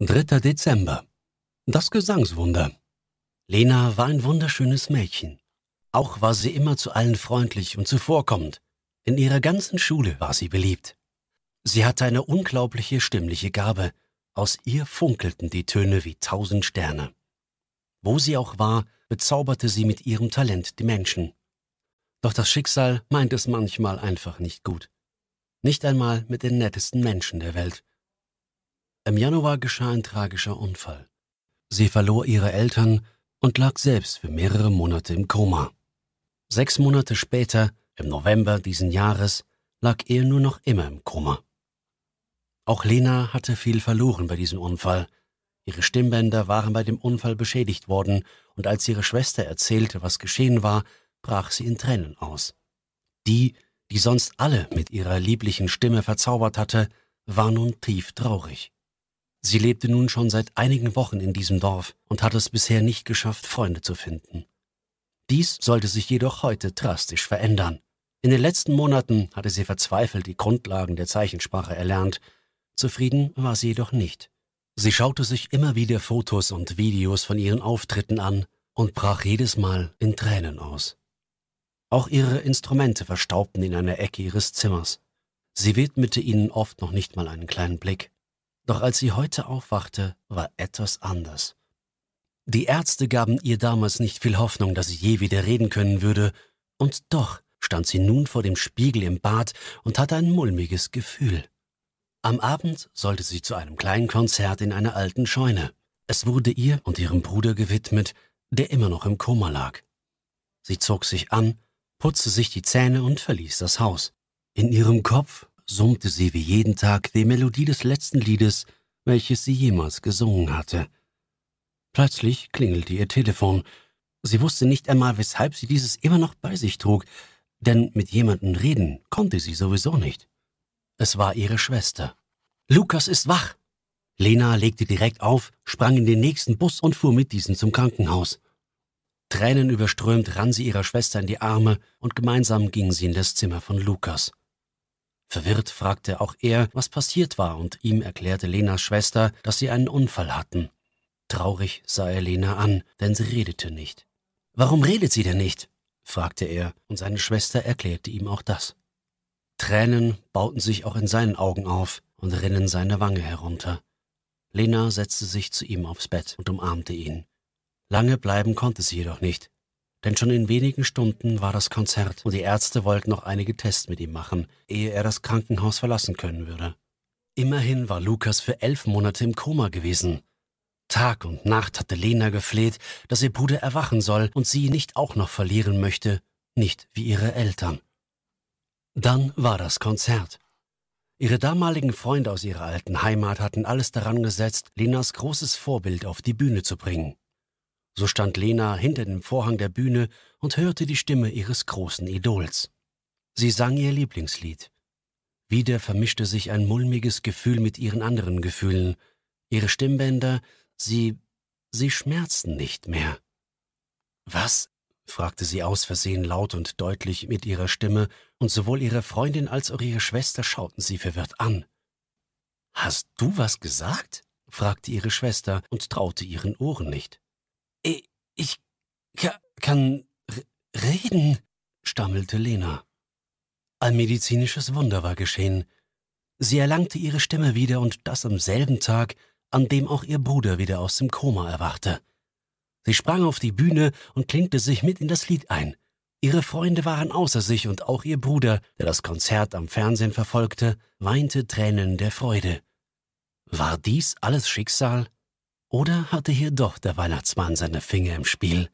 3. Dezember. Das Gesangswunder. Lena war ein wunderschönes Mädchen. Auch war sie immer zu allen freundlich und zuvorkommend. In ihrer ganzen Schule war sie beliebt. Sie hatte eine unglaubliche stimmliche Gabe. Aus ihr funkelten die Töne wie tausend Sterne. Wo sie auch war, bezauberte sie mit ihrem Talent die Menschen. Doch das Schicksal meint es manchmal einfach nicht gut. Nicht einmal mit den nettesten Menschen der Welt. Im Januar geschah ein tragischer Unfall. Sie verlor ihre Eltern und lag selbst für mehrere Monate im Koma. Sechs Monate später, im November diesen Jahres, lag er nur noch immer im Koma. Auch Lena hatte viel verloren bei diesem Unfall. Ihre Stimmbänder waren bei dem Unfall beschädigt worden, und als ihre Schwester erzählte, was geschehen war, brach sie in Tränen aus. Die, die sonst alle mit ihrer lieblichen Stimme verzaubert hatte, war nun tief traurig. Sie lebte nun schon seit einigen Wochen in diesem Dorf und hatte es bisher nicht geschafft, Freunde zu finden. Dies sollte sich jedoch heute drastisch verändern. In den letzten Monaten hatte sie verzweifelt die Grundlagen der Zeichensprache erlernt. Zufrieden war sie jedoch nicht. Sie schaute sich immer wieder Fotos und Videos von ihren Auftritten an und brach jedes Mal in Tränen aus. Auch ihre Instrumente verstaubten in einer Ecke ihres Zimmers. Sie widmete ihnen oft noch nicht mal einen kleinen Blick. Doch als sie heute aufwachte, war etwas anders. Die Ärzte gaben ihr damals nicht viel Hoffnung, dass sie je wieder reden können würde, und doch stand sie nun vor dem Spiegel im Bad und hatte ein mulmiges Gefühl. Am Abend sollte sie zu einem kleinen Konzert in einer alten Scheune. Es wurde ihr und ihrem Bruder gewidmet, der immer noch im Koma lag. Sie zog sich an, putzte sich die Zähne und verließ das Haus. In ihrem Kopf summte sie wie jeden Tag die Melodie des letzten Liedes, welches sie jemals gesungen hatte. Plötzlich klingelte ihr Telefon. Sie wusste nicht einmal, weshalb sie dieses immer noch bei sich trug, denn mit jemandem reden konnte sie sowieso nicht. Es war ihre Schwester. Lukas ist wach! Lena legte direkt auf, sprang in den nächsten Bus und fuhr mit diesem zum Krankenhaus. Tränen überströmt rann sie ihrer Schwester in die Arme und gemeinsam gingen sie in das Zimmer von Lukas. Verwirrt fragte auch er, was passiert war, und ihm erklärte Lenas Schwester, dass sie einen Unfall hatten. Traurig sah er Lena an, denn sie redete nicht. Warum redet sie denn nicht? fragte er, und seine Schwester erklärte ihm auch das. Tränen bauten sich auch in seinen Augen auf und rinnen seine Wange herunter. Lena setzte sich zu ihm aufs Bett und umarmte ihn. Lange bleiben konnte sie jedoch nicht denn schon in wenigen Stunden war das Konzert und die Ärzte wollten noch einige Tests mit ihm machen, ehe er das Krankenhaus verlassen können würde. Immerhin war Lukas für elf Monate im Koma gewesen. Tag und Nacht hatte Lena gefleht, dass ihr Bruder erwachen soll und sie nicht auch noch verlieren möchte, nicht wie ihre Eltern. Dann war das Konzert. Ihre damaligen Freunde aus ihrer alten Heimat hatten alles daran gesetzt, Lenas großes Vorbild auf die Bühne zu bringen. So stand Lena hinter dem Vorhang der Bühne und hörte die Stimme ihres großen Idols. Sie sang ihr Lieblingslied. Wieder vermischte sich ein mulmiges Gefühl mit ihren anderen Gefühlen. Ihre Stimmbänder, sie, sie schmerzten nicht mehr. Was? fragte sie aus Versehen laut und deutlich mit ihrer Stimme, und sowohl ihre Freundin als auch ihre Schwester schauten sie verwirrt an. Hast du was gesagt? fragte ihre Schwester und traute ihren Ohren nicht. Ich kann reden, stammelte Lena. Ein medizinisches Wunder war geschehen. Sie erlangte ihre Stimme wieder und das am selben Tag, an dem auch ihr Bruder wieder aus dem Koma erwachte. Sie sprang auf die Bühne und klingte sich mit in das Lied ein. Ihre Freunde waren außer sich und auch ihr Bruder, der das Konzert am Fernsehen verfolgte, weinte Tränen der Freude. War dies alles Schicksal? Oder hatte hier doch der Weihnachtsmann seine Finger im Spiel?